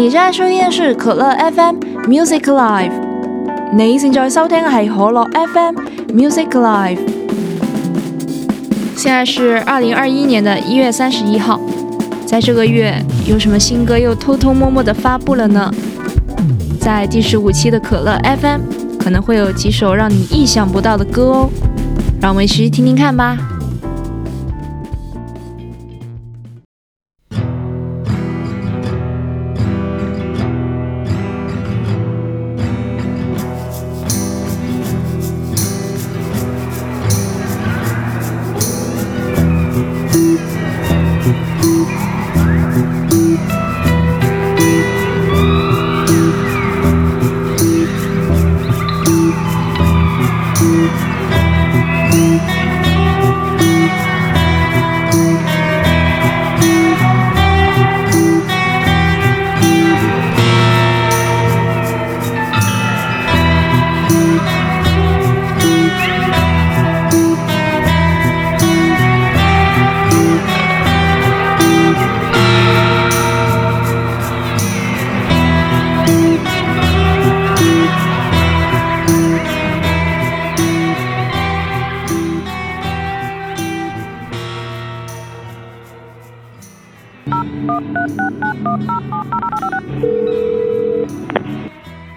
你现在收聽嘅是可乐 FM Music Live，你现在收聽嘅係可乐 FM Music Live。现在是二零二一年的一月三十一号，在这个月有什么新歌又偷偷摸摸的发布了呢？在第十五期的可乐 FM 可能会有几首让你意想不到的歌哦，让我们一起听听看吧。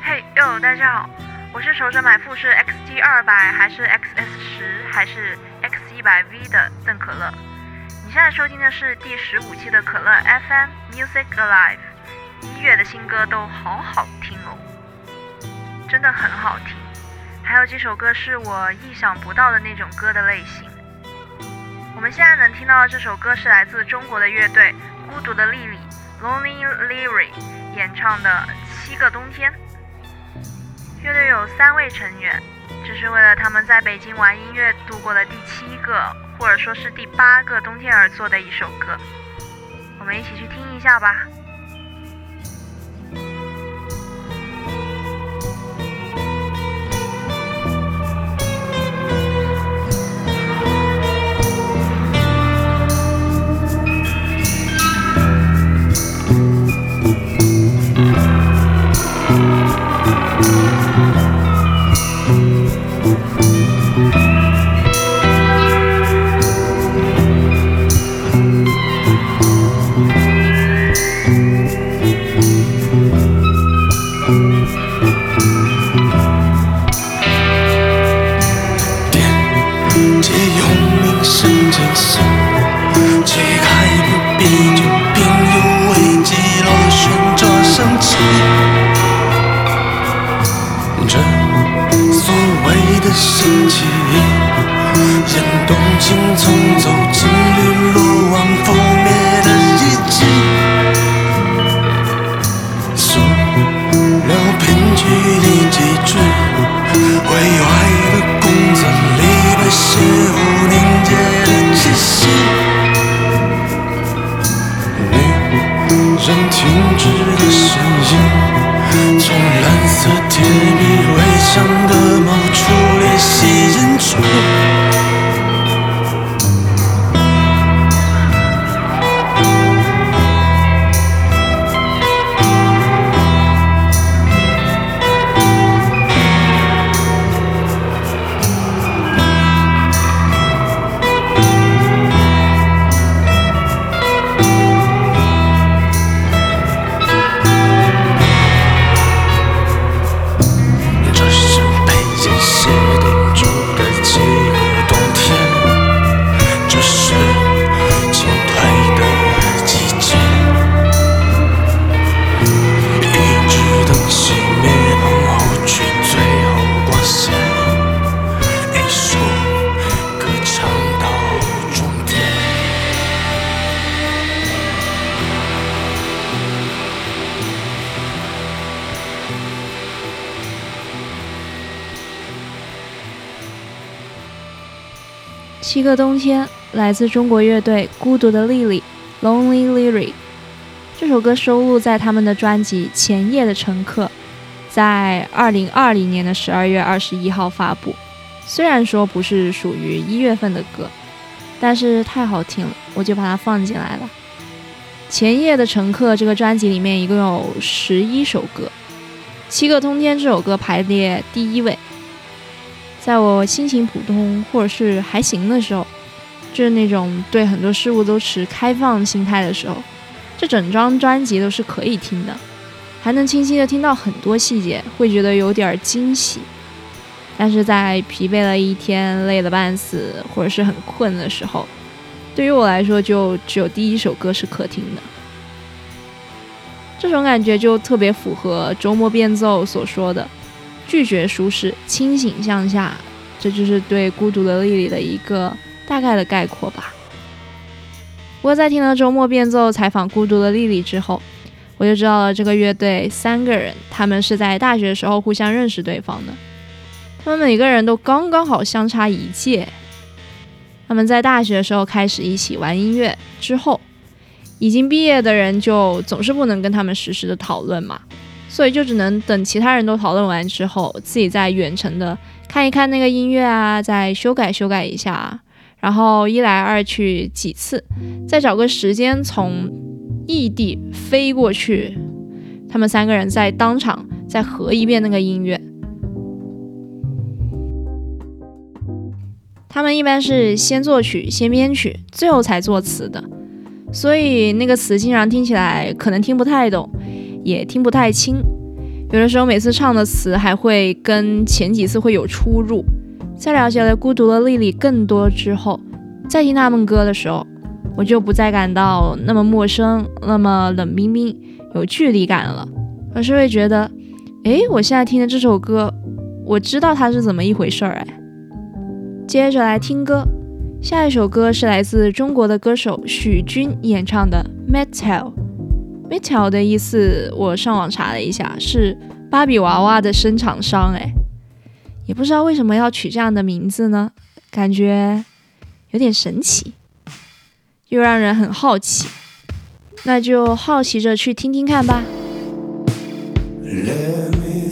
嘿呦，大家好，我是守着买富士 XT 二百还是 XS 十还是 X 一百 V 的邓可乐。你现在收听的是第十五期的可乐 FM Music Alive，一月的新歌都好好听哦，真的很好听。还有几首歌是我意想不到的那种歌的类型。我们现在能听到的这首歌是来自中国的乐队孤独的莉莉 （Lonely Lily） 演唱的《七个冬天》。乐队有三位成员，这是为了他们在北京玩音乐度过的第七个，或者说是第八个冬天而做的一首歌。我们一起去听一下吧。七个冬天来自中国乐队孤独的莉莉 （Lonely Lily）。这首歌收录在他们的专辑《前夜的乘客》，在二零二零年的十二月二十一号发布。虽然说不是属于一月份的歌，但是太好听了，我就把它放进来了。前夜的乘客这个专辑里面一共有十一首歌，《七个冬天》这首歌排列第一位。在我心情普通或者是还行的时候，就是那种对很多事物都持开放心态的时候，这整张专辑都是可以听的，还能清晰的听到很多细节，会觉得有点惊喜。但是在疲惫了一天、累得半死或者是很困的时候，对于我来说，就只有第一首歌是可听的。这种感觉就特别符合周末变奏所说的“拒绝舒适，清醒向下”，这就是对孤独的莉莉的一个大概的概括吧。不过在听了周末变奏采访孤独的莉莉之后，我就知道了这个乐队三个人，他们是在大学时候互相认识对方的，他们每个人都刚刚好相差一届。他们在大学时候开始一起玩音乐，之后已经毕业的人就总是不能跟他们实时的讨论嘛，所以就只能等其他人都讨论完之后，自己再远程的看一看那个音乐啊，再修改修改一下，然后一来二去几次，再找个时间从异地飞过去，他们三个人在当场再合一遍那个音乐。他们一般是先作曲、先编曲，最后才作词的，所以那个词经常听起来可能听不太懂，也听不太清。有的时候每次唱的词还会跟前几次会有出入。在了解了孤独的莉莉更多之后，再听他们歌的时候，我就不再感到那么陌生、那么冷冰冰、有距离感了，而是会觉得，哎，我现在听的这首歌，我知道它是怎么一回事儿，哎。接着来听歌，下一首歌是来自中国的歌手许君演唱的《Metal》。Metal 的意思，我上网查了一下，是芭比娃娃的生产商。哎，也不知道为什么要取这样的名字呢？感觉有点神奇，又让人很好奇。那就好奇着去听听看吧。Let me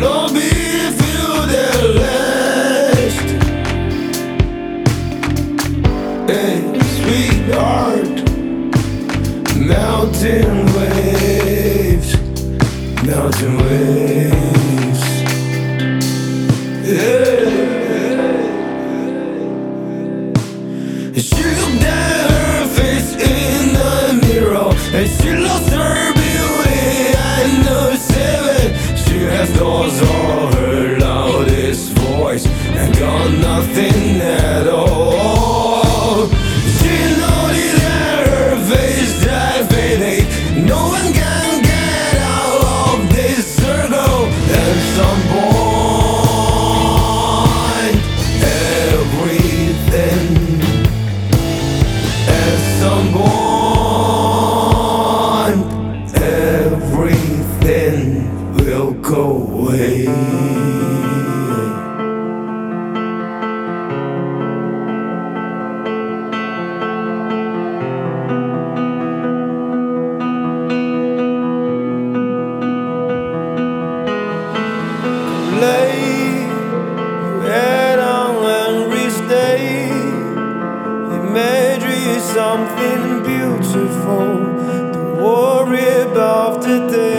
Love me faithful. Don't worry about the day.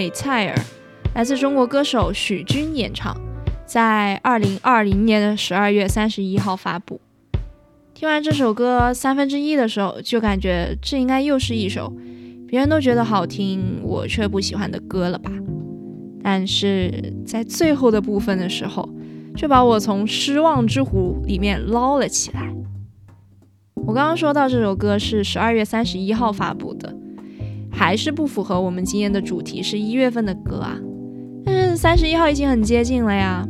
美菜儿来自中国歌手许君演唱，在二零二零年的十二月三十一号发布。听完这首歌三分之一的时候，就感觉这应该又是一首别人都觉得好听，我却不喜欢的歌了吧？但是在最后的部分的时候，却把我从失望之湖里面捞了起来。我刚刚说到这首歌是十二月三十一号发布的，还是不符合我们今天的主题，是一月份的歌啊。但是三十一号已经很接近了呀，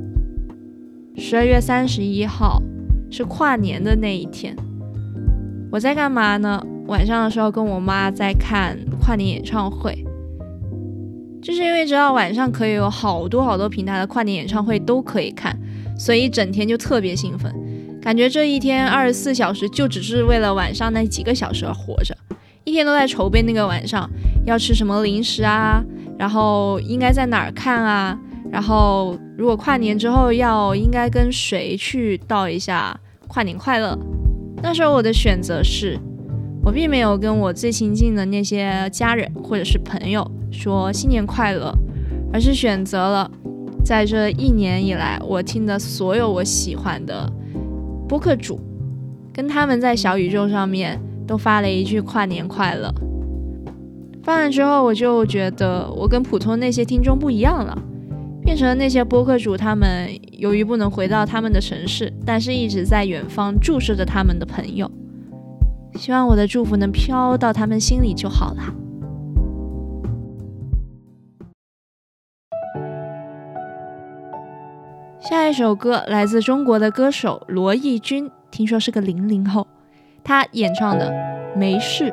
十二月三十一号是跨年的那一天。我在干嘛呢？晚上的时候跟我妈在看跨年演唱会，就是因为知道晚上可以有好多好多平台的跨年演唱会都可以看，所以整天就特别兴奋，感觉这一天二十四小时就只是为了晚上那几个小时而活着，一天都在筹备那个晚上要吃什么零食啊，然后应该在哪儿看啊，然后如果跨年之后要应该跟谁去道一下跨年快乐。那时候我的选择是，我并没有跟我最亲近的那些家人或者是朋友说新年快乐，而是选择了在这一年以来我听的所有我喜欢的播客主，跟他们在小宇宙上面都发了一句跨年快乐。发完之后，我就觉得我跟普通那些听众不一样了，变成了那些播客主他们由于不能回到他们的城市，但是一直在远方注视着他们的朋友。希望我的祝福能飘到他们心里就好了。下一首歌来自中国的歌手罗艺君，听说是个零零后，他演唱的《没事》。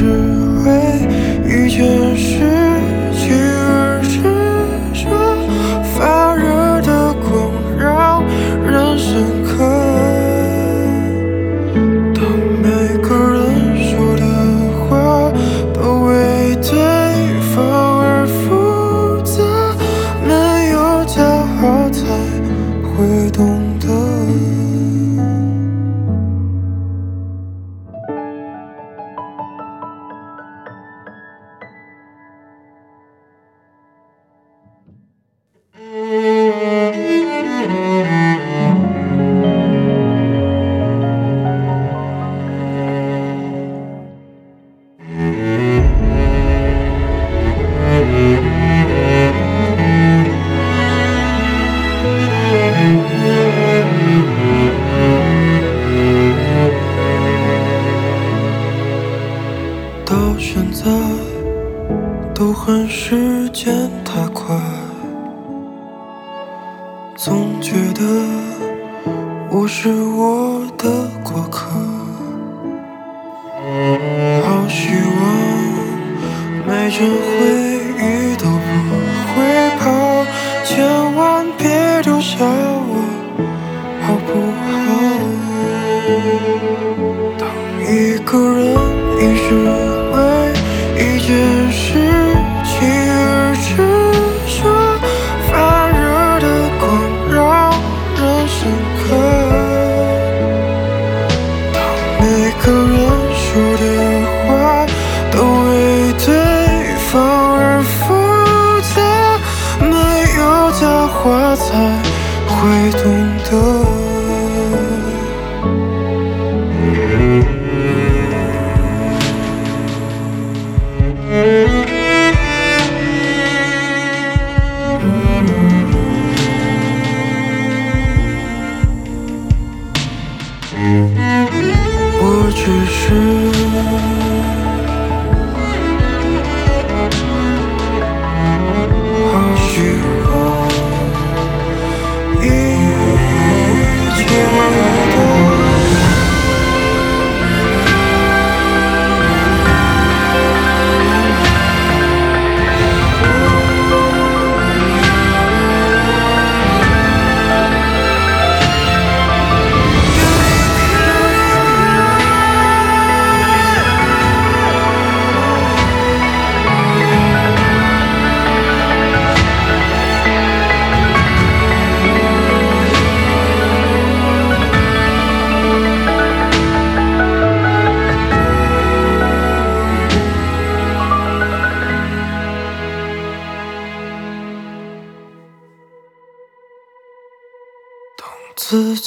只为遇见事。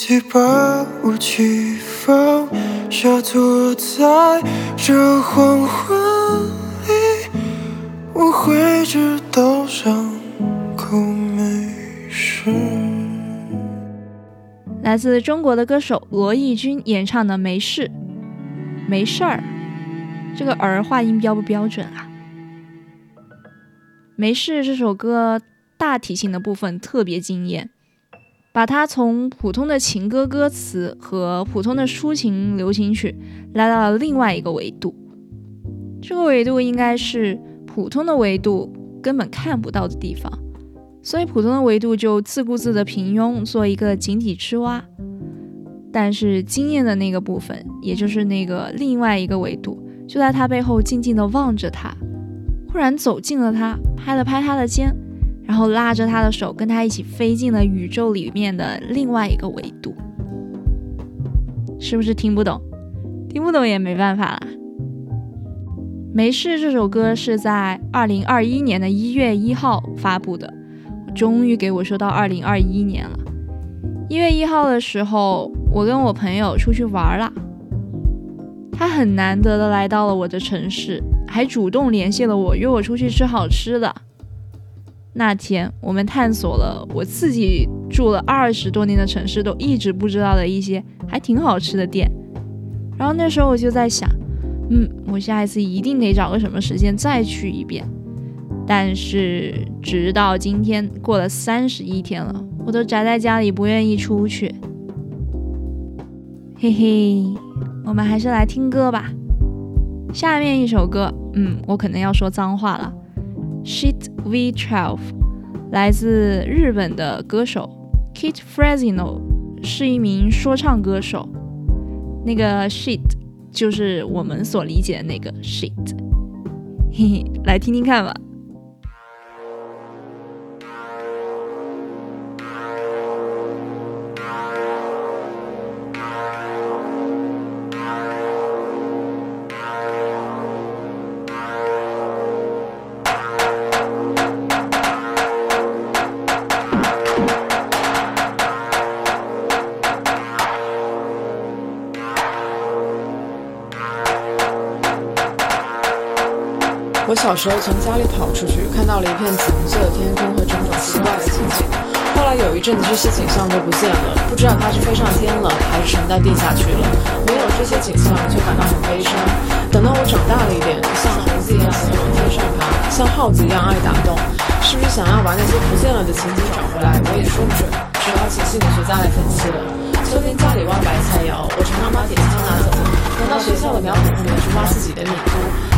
己把武器放下，坐在这黄昏里，我会知道伤口没事。来自中国的歌手罗艺君演唱的《没事》，没事儿，这个儿化音标不标准啊？没事这首歌大体性的部分特别惊艳，把它从普通的情歌歌词和普通的抒情流行曲拉到了另外一个维度。这个维度应该是普通的维度根本看不到的地方。所以普通的维度就自顾自的平庸，做一个井底之蛙。但是惊艳的那个部分，也就是那个另外一个维度，就在他背后静静的望着他，忽然走近了他，拍了拍他的肩，然后拉着他的手，跟他一起飞进了宇宙里面的另外一个维度。是不是听不懂？听不懂也没办法啦。没事，这首歌是在二零二一年的一月一号发布的。终于给我说到二零二一年了。一月一号的时候，我跟我朋友出去玩了，他很难得的来到了我的城市，还主动联系了我，约我出去吃好吃的。那天我们探索了我自己住了二十多年的城市都一直不知道的一些还挺好吃的店。然后那时候我就在想，嗯，我下一次一定得找个什么时间再去一遍。但是直到今天过了三十一天了，我都宅在家里不愿意出去。嘿嘿，我们还是来听歌吧。下面一首歌，嗯，我可能要说脏话了。Sheet V12 来自日本的歌手 Kit Fresno 是一名说唱歌手。那个 Sheet 就是我们所理解的那个 Sheet，嘿嘿，来听听看吧。我小时候从家里跑出去，看到了一片紫红色的天空和种种奇怪的情景。后来有一阵子，这些景象都不见了，不知道它是飞上天了，还是沉到地下去了。没有这些景象，就感到很悲伤。等到我长大了一点，像猴子一样喜欢往天上爬，像耗子一样爱打洞，是不是想要把那些不见了的情景找回来？我也说不准，只好请心理学家来分析了。秋天家里挖白菜窑，我常常把铁锹拿走，拿到学校的苗圃后面去挖自己的米。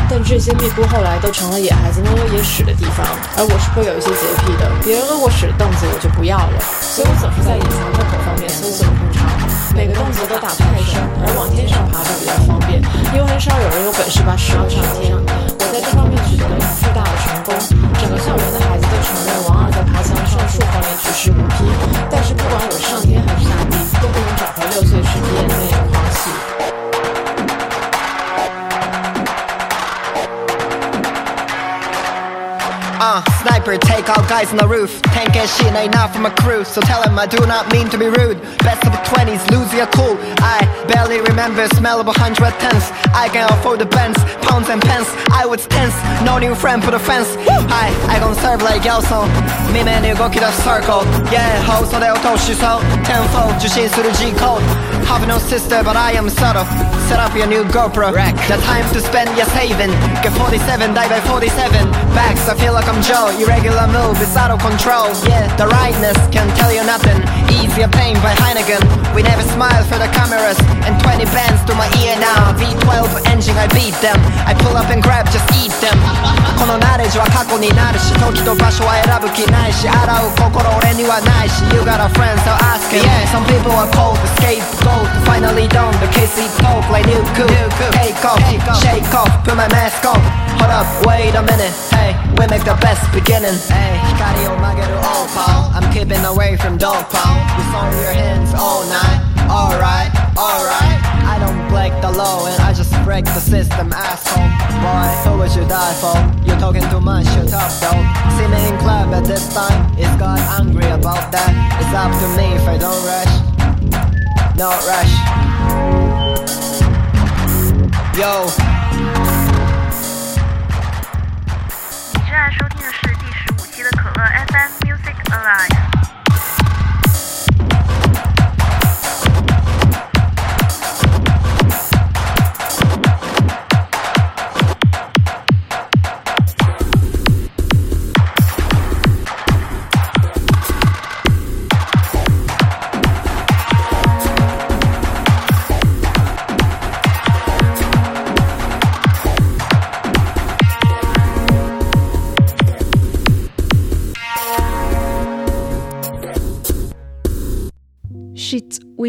但这些蜜菇后来都成了野孩子们屙野屎的地方，而我是会有一些洁癖的，别人屙过屎的凳子我就不要了，所以我总是在隐藏洞口方面搜索不长，每个洞子都打不太深，而往天上爬就比较方便，因为很少有人有本事把屎捞上天。我在这方面取得了巨大的成功，整个校园的孩子都承认王二在爬墙上树方面举世无匹，但是不管我上天还是下地，都不能找回六岁时爹那 Uh, sniper, take out guys on the roof. Tank and shit ain't not for my crew, so tell him I do not mean to be rude. Best of the 20s, lose your cool. I barely remember smell of a hundred tens. I can afford the Benz, pounds and pence. I was tense, no new friend put a fence. Hi, I gon' serve like Yelson. みめに動き出す circle. Yeah, 放送で落としそう。Tenfold 受信する G code. Have no sister, but I am subtle. Set up your new GoPro. The time to spend, yes, haven. Get 47, die by 47. Backs, I feel like I'm Joe. Irregular move is out of control. Yeah, the rightness can tell you nothing. Easier pain by Heineken. We never smile for the cameras. And 20 bands to my ear now. V12 engine, I beat them. I pull up and grab, just eat them. このナレッジは過去になるし時と場所は選ぶ気ないし洗う心俺にはないし You got a friend so ask him Yeah, some people are cold, scapegoat Finally done, the case he talk like new cool Take off, shake off, put my mask on Hold up, wait a minute, hey We make the best beginning Hey, 光を曲げる all pal I'm keeping away from dog pound We saw your hands all night Alright, alright I don't break the law and I just break the system, asshole. Boy, who would you die for? You're talking too much, shut up, dog. See me in club at this time. Is God angry about that? It's up to me if I don't rush. No rush. Yo. 在收听的是第十五期的可乐 FM Music Alive。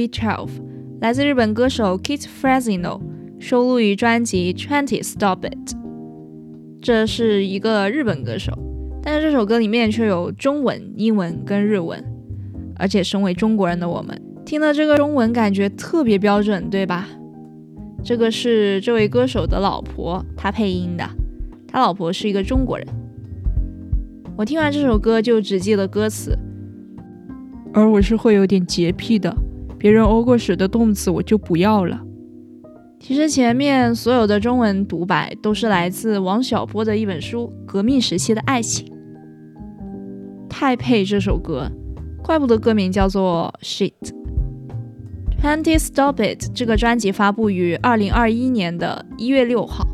Shit V12 来自日本歌手 Kit Fresino，收录于专辑《Twenty Stop It》。这是一个日本歌手，但是这首歌里面却有中文、英文跟日文，而且身为中国人的我们听了这个中文，感觉特别标准，对吧？这个是这位歌手的老婆，他配音的，他老婆是一个中国人。我听完这首歌就只记得歌词，而我是会有点洁癖的，别人欧过屎的动词我就不要了。其实前面所有的中文独白都是来自王小波的一本书《革命时期的爱情》，太配这首歌，怪不得歌名叫做 Shit。Twenty Stop It 这个专辑发布于二零二一年的一月六号。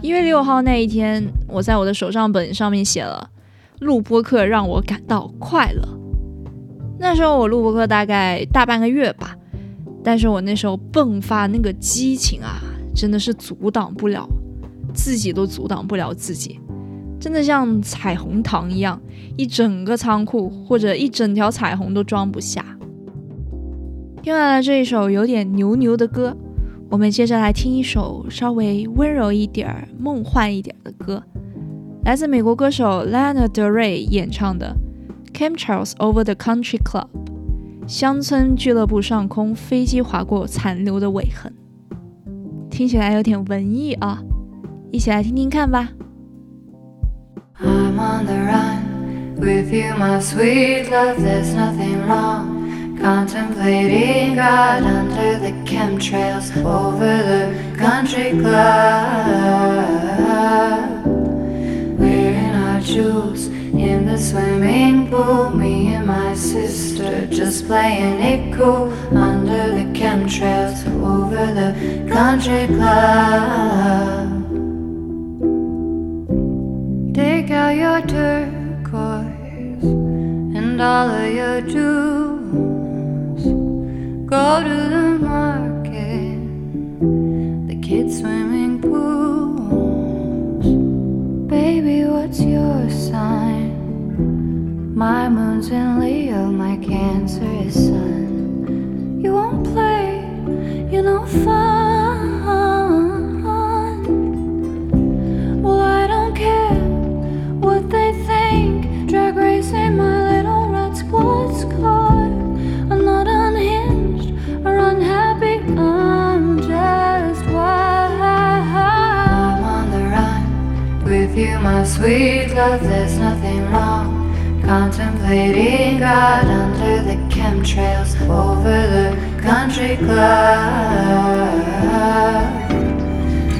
一月六号那一天，我在我的手账本上面写了“录播课让我感到快乐”。那时候我录播课大概大半个月吧。但是我那时候迸发那个激情啊，真的是阻挡不了，自己都阻挡不了自己，真的像彩虹糖一样，一整个仓库或者一整条彩虹都装不下。听完了这一首有点牛牛的歌，我们接着来听一首稍微温柔一点儿、梦幻一点的歌，来自美国歌手 Lana Del Rey 演唱的《Chemtrails Over the Country Club》。乡村俱乐部上空，飞机划过残留的尾痕，听起来有点文艺啊，一起来听听看吧。I'm on the run with you, my sweet love. There's nothing wrong. Contemplating God under the chemtrails over the country club. Wearing our jewels in the swimming pool. Me and my sister just playing it cool under the chemtrails over the country club. Take out your turquoise and all of your jewels. Go to the market, the kids' swimming My moon's in Leo, my Cancer is Sun. You won't play, you know, fun. Well, I don't care what they think. Drag racing my little red sports car. I'm not unhinged or unhappy. I'm just wild. I'm on the run with you, my sweet love. There's nothing wrong. Contemplating God under the chemtrails over the country club.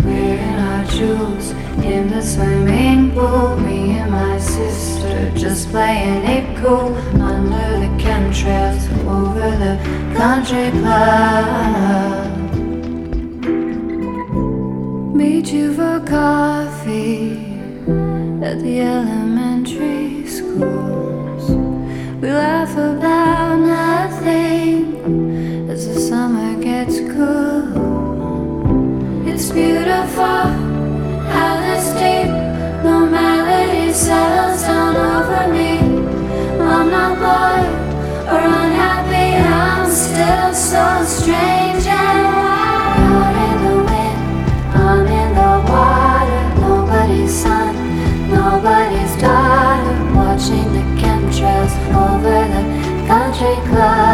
Wearing our jewels in the swimming pool. Me and my sister just playing it cool under the chemtrails over the country club. Meet you for coffee at the elementary We laugh about nothing as the summer gets cool. It's beautiful how this deep normality settles down over me. I'm not bored over the country club.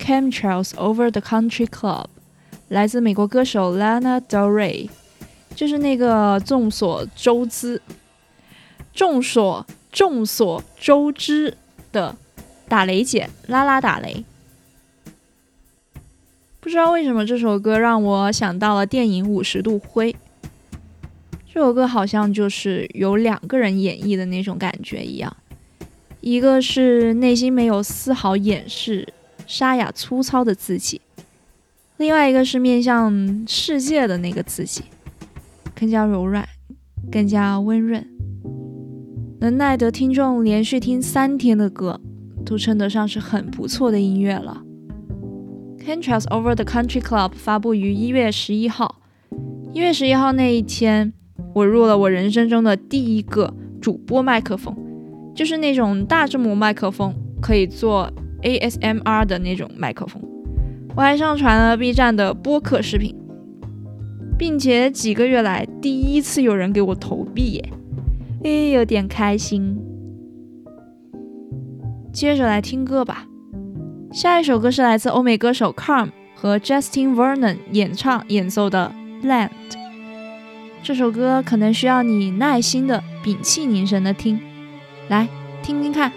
Chemtrails Over the Country Club》，来自美国歌手 Lana Del Rey，就是那个众所周知、众所众所周知的打雷姐拉拉打雷。不知道为什么这首歌让我想到了电影《五十度灰》。这首歌好像就是有两个人演绎的那种感觉一样，一个是内心没有丝毫掩饰、沙哑粗糙的自己，另外一个是面向世界的那个自己，更加柔软，更加温润，能耐得听众连续听三天的歌，都称得上是很不错的音乐了。Contrast Over the Country Club 发布于一月十一号。一月十一号那一天，我入了我人生中的第一个主播麦克风，就是那种大字母麦克风，可以做 ASMR 的那种麦克风。我还上传了 B 站的播客视频，并且几个月来第一次有人给我投币耶，诶，有点开心。接着来听歌吧。下一首歌是来自欧美歌手 Carm 和 Justin Vernon 演唱演奏的《Land》。这首歌可能需要你耐心的屏气凝神的听，来听听看。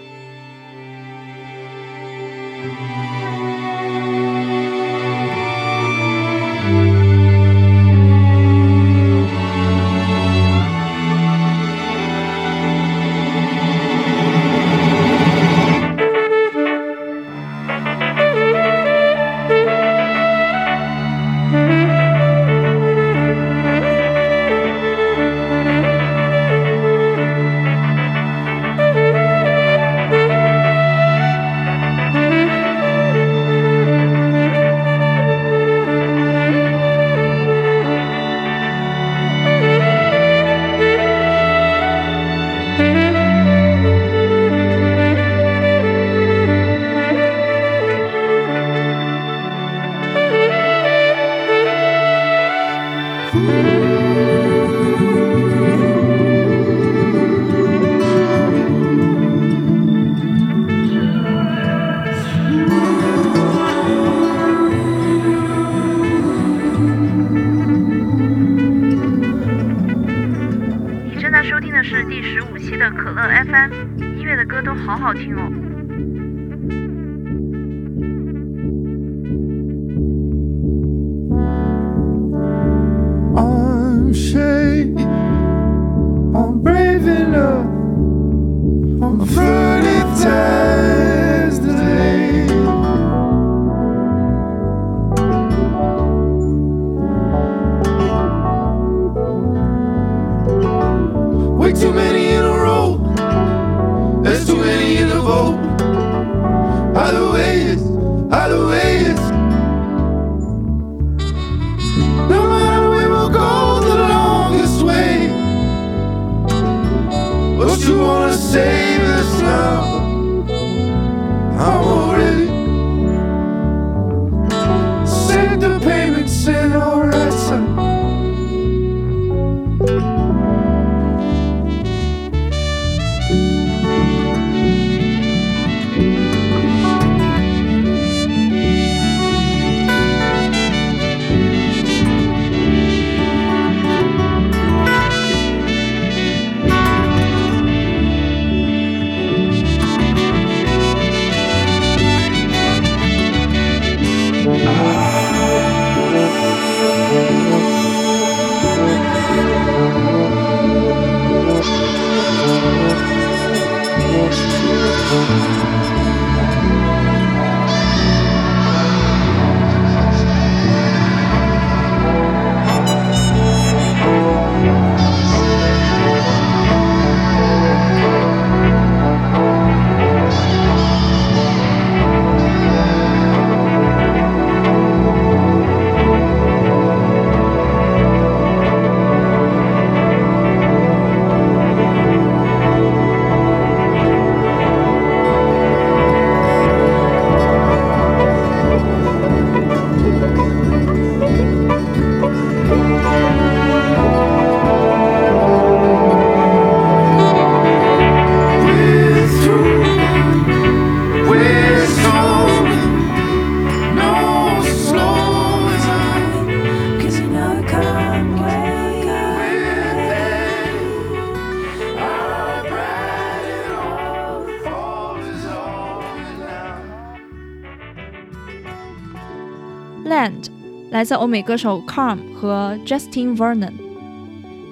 来自欧美歌手 Calm 和 Justin Vernon。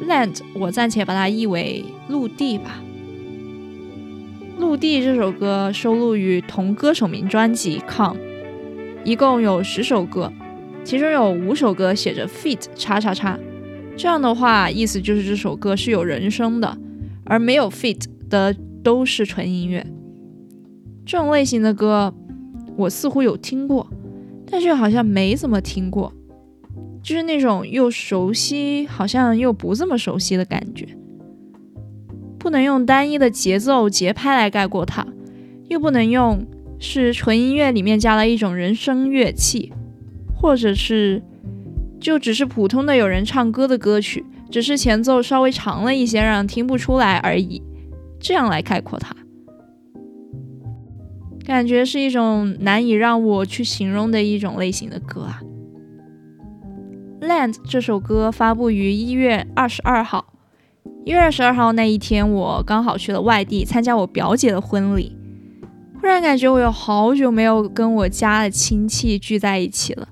Land 我暂且把它译为陆地吧。陆地这首歌收录于同歌手名专辑 Calm，一共有十首歌，其中有五首歌写着 feat 叉叉叉。这样的话，意思就是这首歌是有人声的，而没有 feat 的都是纯音乐。这种类型的歌，我似乎有听过，但是好像没怎么听过，就是那种又熟悉，好像又不这么熟悉的感觉。不能用单一的节奏节拍来概括它，又不能用是纯音乐里面加了一种人声乐器，或者是就只是普通的有人唱歌的歌曲，只是前奏稍微长了一些，让人听不出来而已。这样来概括它，感觉是一种难以让我去形容的一种类型的歌啊。《Land》这首歌发布于一月二十二号。一月二十二号那一天，我刚好去了外地参加我表姐的婚礼。忽然感觉我有好久没有跟我家的亲戚聚在一起了，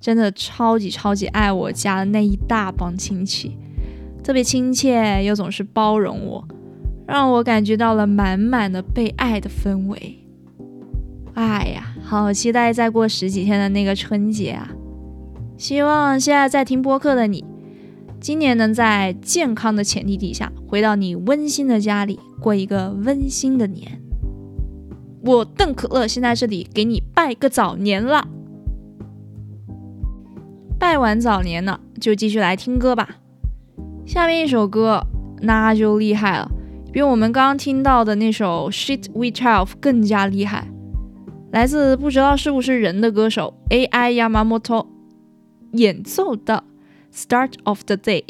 真的超级超级爱我家的那一大帮亲戚，特别亲切又总是包容我，让我感觉到了满满的被爱的氛围。哎呀，好期待再过十几天的那个春节啊！希望现在在听播客的你。今年能在健康的前提底下回到你温馨的家里过一个温馨的年，我邓可乐先在这里给你拜个早年了。拜完早年呢，就继续来听歌吧。下面一首歌那就厉害了，比我们刚刚听到的那首《Shit We Twelve》更加厉害，来自不知道是不是人的歌手 AI Yamamoto 演奏的。Start of the day，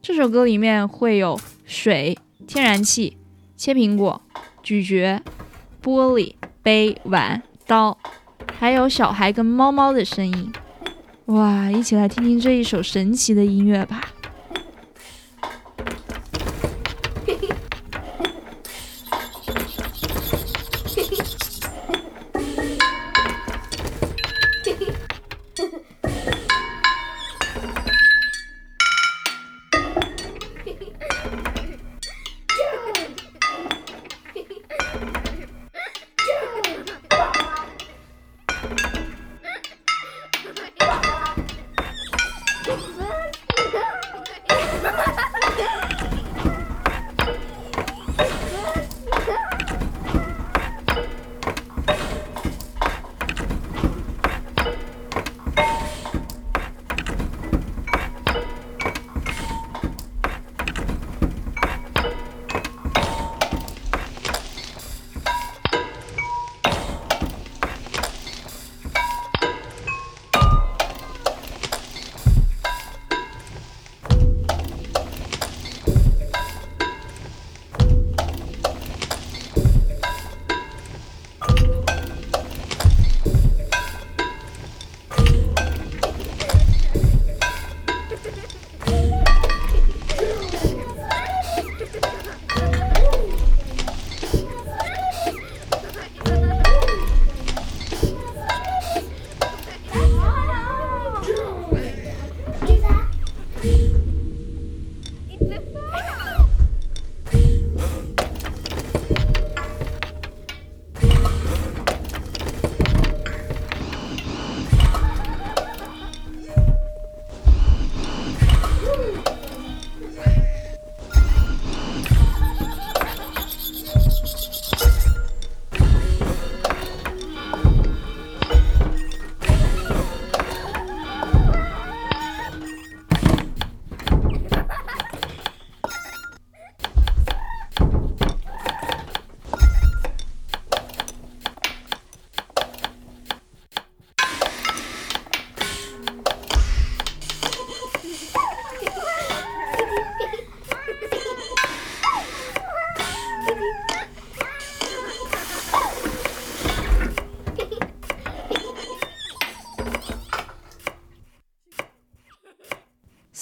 这首歌里面会有水、天然气、切苹果、咀嚼、玻璃、杯、碗、刀，还有小孩跟猫猫的声音。哇，一起来听听这一首神奇的音乐吧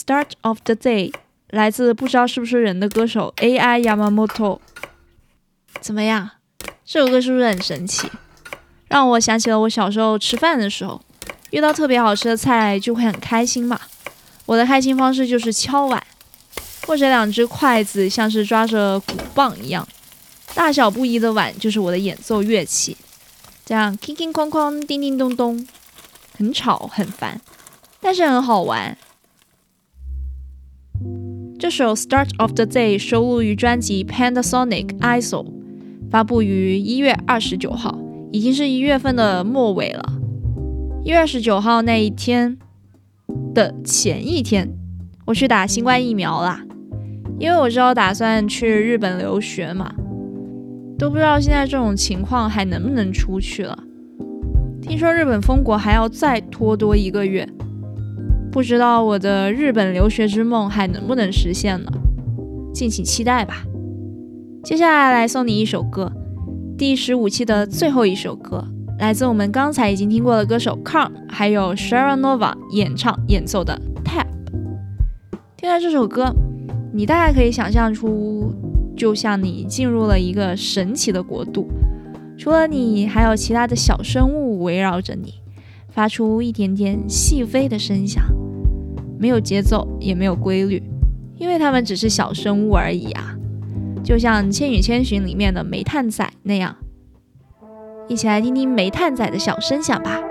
！Start of the day，来自不知道是不是人的歌手 AI Yamamoto。怎么样？这首歌是不是很神奇？让我想起了我小时候吃饭的时候，遇到特别好吃的菜就会很开心嘛。我的开心方式就是敲碗，或者两只筷子像是抓着鼓棒一样，大小不一的碗就是我的演奏乐器。这样叮叮哐哐、叮叮咚咚，很吵很烦，但是很好玩。这首《Start of the Day》收录于专辑《Panasonic ISO》，发布于一月二十九号，已经是一月份的末尾了。一月二十九号那一天的前一天，我去打新冠疫苗啦，因为我知道打算去日本留学嘛，都不知道现在这种情况还能不能出去了。听说日本封国还要再拖多一个月。不知道我的日本留学之梦还能不能实现呢？敬请期待吧。接下来来送你一首歌，第十五期的最后一首歌，来自我们刚才已经听过的歌手 Kang，还有 Sharon Nova 演唱演奏的 Tap。听了这首歌，你大概可以想象出，就像你进入了一个神奇的国度，除了你，还有其他的小生物围绕着你。发出一点点细微的声响，没有节奏，也没有规律，因为它们只是小生物而已啊，就像《千与千寻》里面的煤炭仔那样。一起来听听煤炭仔的小声响吧。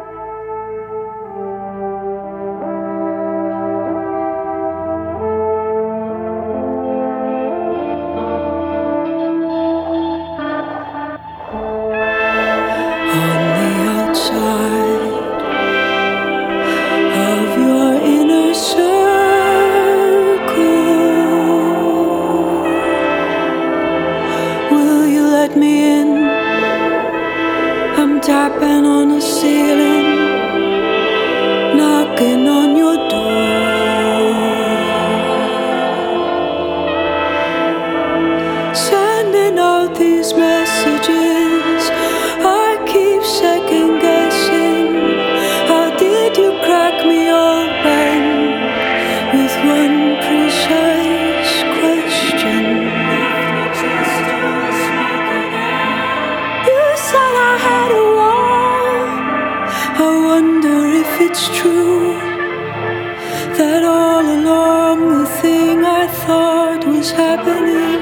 it's true that all along the thing I thought was happening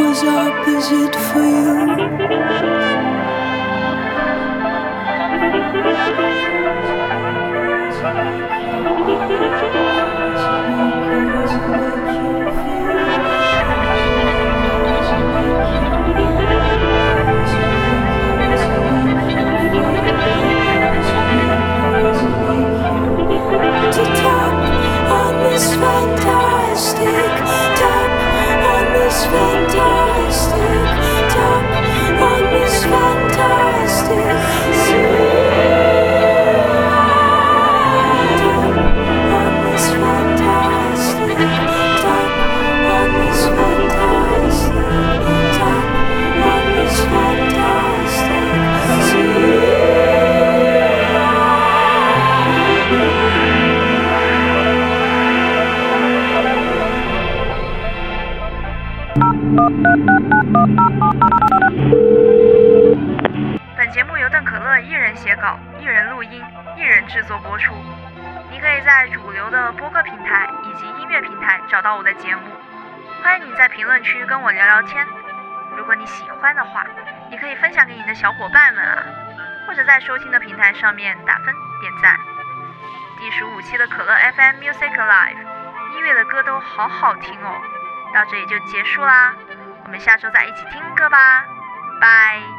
was opposite fantastic. Tap on this fantastic. 制作播出。你可以在主流的播客平台以及音乐平台找到我的节目。欢迎你在评论区跟我聊聊天。如果你喜欢的话，你可以分享给你的小伙伴们啊，或者在收听的平台上面打分点赞。第十五期的可乐 FM Music Live，音乐的歌都好好听哦。到这里就结束啦，我们下周再一起听歌吧，拜。